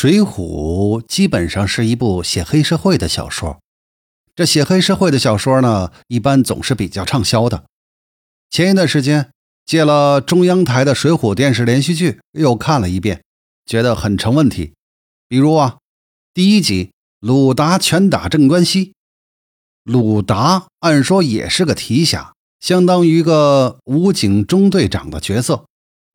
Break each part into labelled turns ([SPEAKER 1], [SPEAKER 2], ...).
[SPEAKER 1] 水浒》基本上是一部写黑社会的小说。这写黑社会的小说呢，一般总是比较畅销的。前一段时间借了中央台的《水浒》电视连续剧，又看了一遍，觉得很成问题。比如啊，第一集鲁达拳打镇关西，鲁达按说也是个提辖，相当于个武警中队长的角色。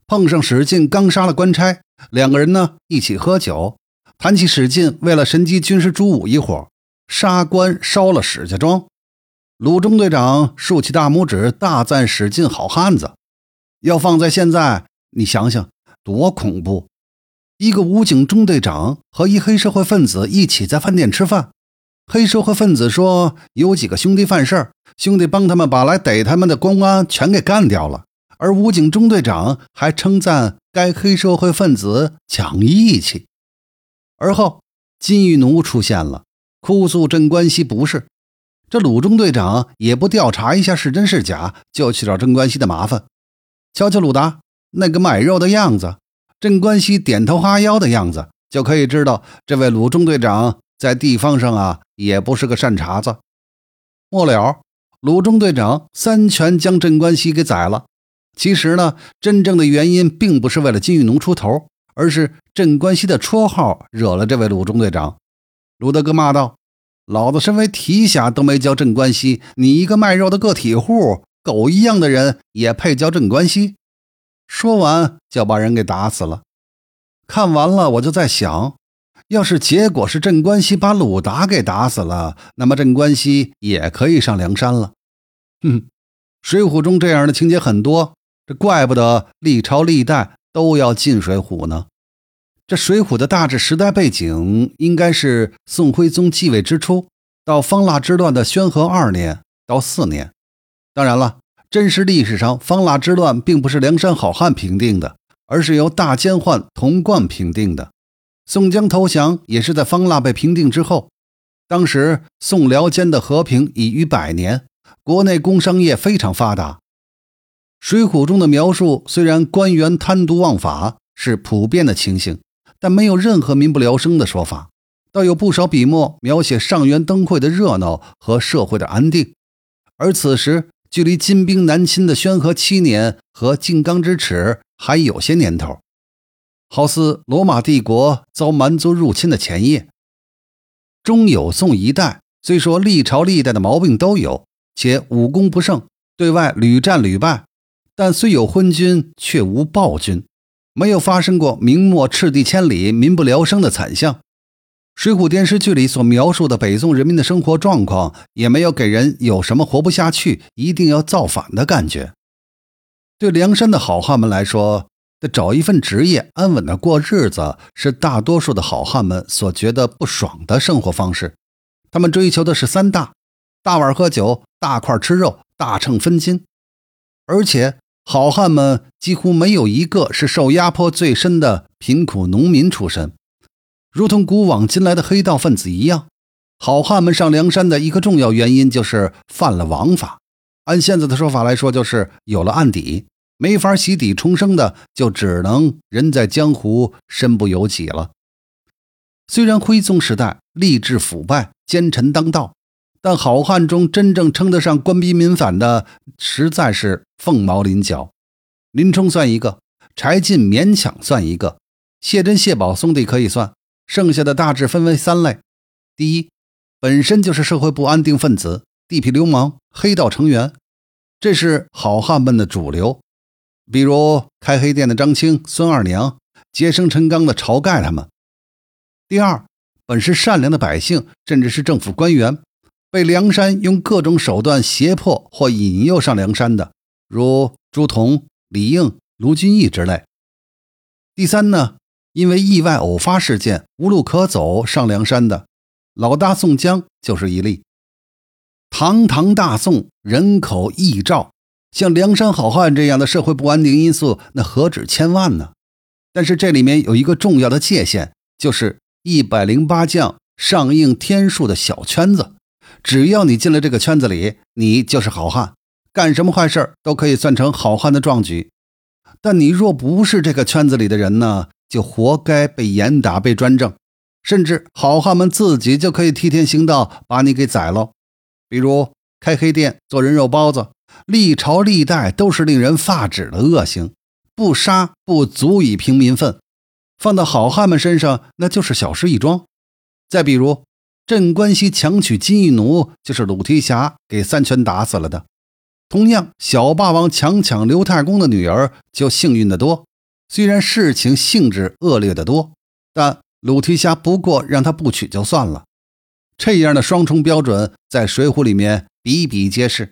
[SPEAKER 1] 碰上史进刚杀了官差，两个人呢一起喝酒，谈起史进为了神机军师朱武一伙。杀官烧了史家庄，鲁中队长竖起大拇指，大赞史进好汉子。要放在现在，你想想多恐怖！一个武警中队长和一黑社会分子一起在饭店吃饭，黑社会分子说有几个兄弟犯事儿，兄弟帮他们把来逮他们的公安全给干掉了，而武警中队长还称赞该黑社会分子讲义气。而后金玉奴出现了。哭诉镇关西不是，这鲁中队长也不调查一下是真是假，就去找镇关西的麻烦。瞧瞧鲁达那个卖肉的样子，镇关西点头哈腰的样子，就可以知道这位鲁中队长在地方上啊也不是个善茬子。末了，鲁中队长三拳将镇关西给宰了。其实呢，真正的原因并不是为了金玉农出头，而是镇关西的绰号惹了这位鲁中队长。鲁大哥骂道：“老子身为提辖都没叫镇关西，你一个卖肉的个体户，狗一样的人也配叫镇关西？”说完就把人给打死了。看完了，我就在想，要是结果是镇关西把鲁达给打死了，那么镇关西也可以上梁山了。哼，《水浒》中这样的情节很多，这怪不得历朝历代都要进《水浒》呢。这《水浒》的大致时代背景应该是宋徽宗继位之初，到方腊之乱的宣和二年到四年。当然了，真实历史上方腊之乱并不是梁山好汉平定的，而是由大奸宦童贯平定的。宋江投降也是在方腊被平定之后。当时宋辽间的和平已逾百年，国内工商业非常发达。《水浒》中的描述虽然官员贪渎枉法是普遍的情形。但没有任何民不聊生的说法，倒有不少笔墨描写上元灯会的热闹和社会的安定。而此时距离金兵南侵的宣和七年和靖康之耻还有些年头，好似罗马帝国遭蛮族入侵的前夜。中有宋一代，虽说历朝历代的毛病都有，且武功不盛，对外屡战屡败，但虽有昏君，却无暴君。没有发生过明末赤地千里、民不聊生的惨象，《水浒》电视剧里所描述的北宋人民的生活状况，也没有给人有什么活不下去、一定要造反的感觉。对梁山的好汉们来说，得找一份职业，安稳的过日子，是大多数的好汉们所觉得不爽的生活方式。他们追求的是三大：大碗喝酒、大块吃肉、大秤分金，而且。好汉们几乎没有一个是受压迫最深的贫苦农民出身，如同古往今来的黑道分子一样。好汉们上梁山的一个重要原因就是犯了王法，按现在的说法来说，就是有了案底，没法洗底重生的，就只能人在江湖身不由己了。虽然徽宗时代吏治腐败，奸臣当道。但好汉中真正称得上官逼民反的，实在是凤毛麟角。林冲算一个，柴进勉强算一个，谢珍、谢宝兄弟可以算，剩下的大致分为三类：第一，本身就是社会不安定分子、地痞流氓、黑道成员，这是好汉们的主流，比如开黑店的张青、孙二娘、结生陈刚的晁盖他们；第二，本是善良的百姓，甚至是政府官员。被梁山用各种手段胁迫或引诱上梁山的，如朱仝、李应、卢俊义之类。第三呢，因为意外偶发事件无路可走上梁山的，老大宋江就是一例。堂堂大宋人口亿兆，像梁山好汉这样的社会不安定因素，那何止千万呢？但是这里面有一个重要的界限，就是一百零八将上应天数的小圈子。只要你进了这个圈子里，你就是好汉，干什么坏事都可以算成好汉的壮举。但你若不是这个圈子里的人呢，就活该被严打、被专政，甚至好汉们自己就可以替天行道，把你给宰了。比如开黑店、做人肉包子，历朝历代都是令人发指的恶行，不杀不足以平民愤，放到好汉们身上那就是小事一桩。再比如镇关西强娶金玉奴，就是鲁提辖给三拳打死了的。同样，小霸王强抢刘太公的女儿就幸运的多。虽然事情性质恶劣的多，但鲁提辖不过让他不娶就算了。这样的双重标准在《水浒》里面比比皆是，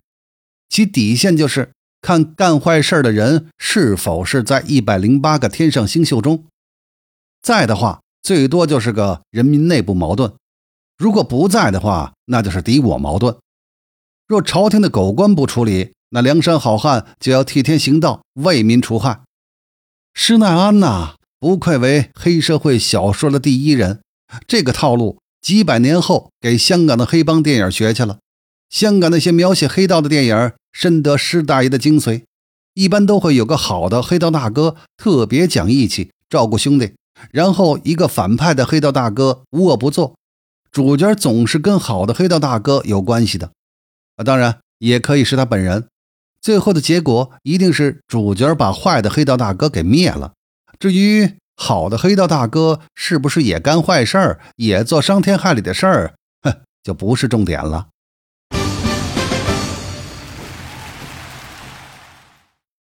[SPEAKER 1] 其底线就是看干坏事的人是否是在一百零八个天上星宿中，在的话，最多就是个人民内部矛盾；如果不在的话，那就是敌我矛盾。若朝廷的狗官不处理，那梁山好汉就要替天行道，为民除害。施耐庵呐，不愧为黑社会小说的第一人。这个套路几百年后给香港的黑帮电影学去了。香港那些描写黑道的电影，深得施大爷的精髓。一般都会有个好的黑道大哥，特别讲义气，照顾兄弟；然后一个反派的黑道大哥无恶不作。主角总是跟好的黑道大哥有关系的。啊，当然也可以是他本人。最后的结果一定是主角把坏的黑道大哥给灭了。至于好的黑道大哥是不是也干坏事儿，也做伤天害理的事儿，哼，就不是重点了。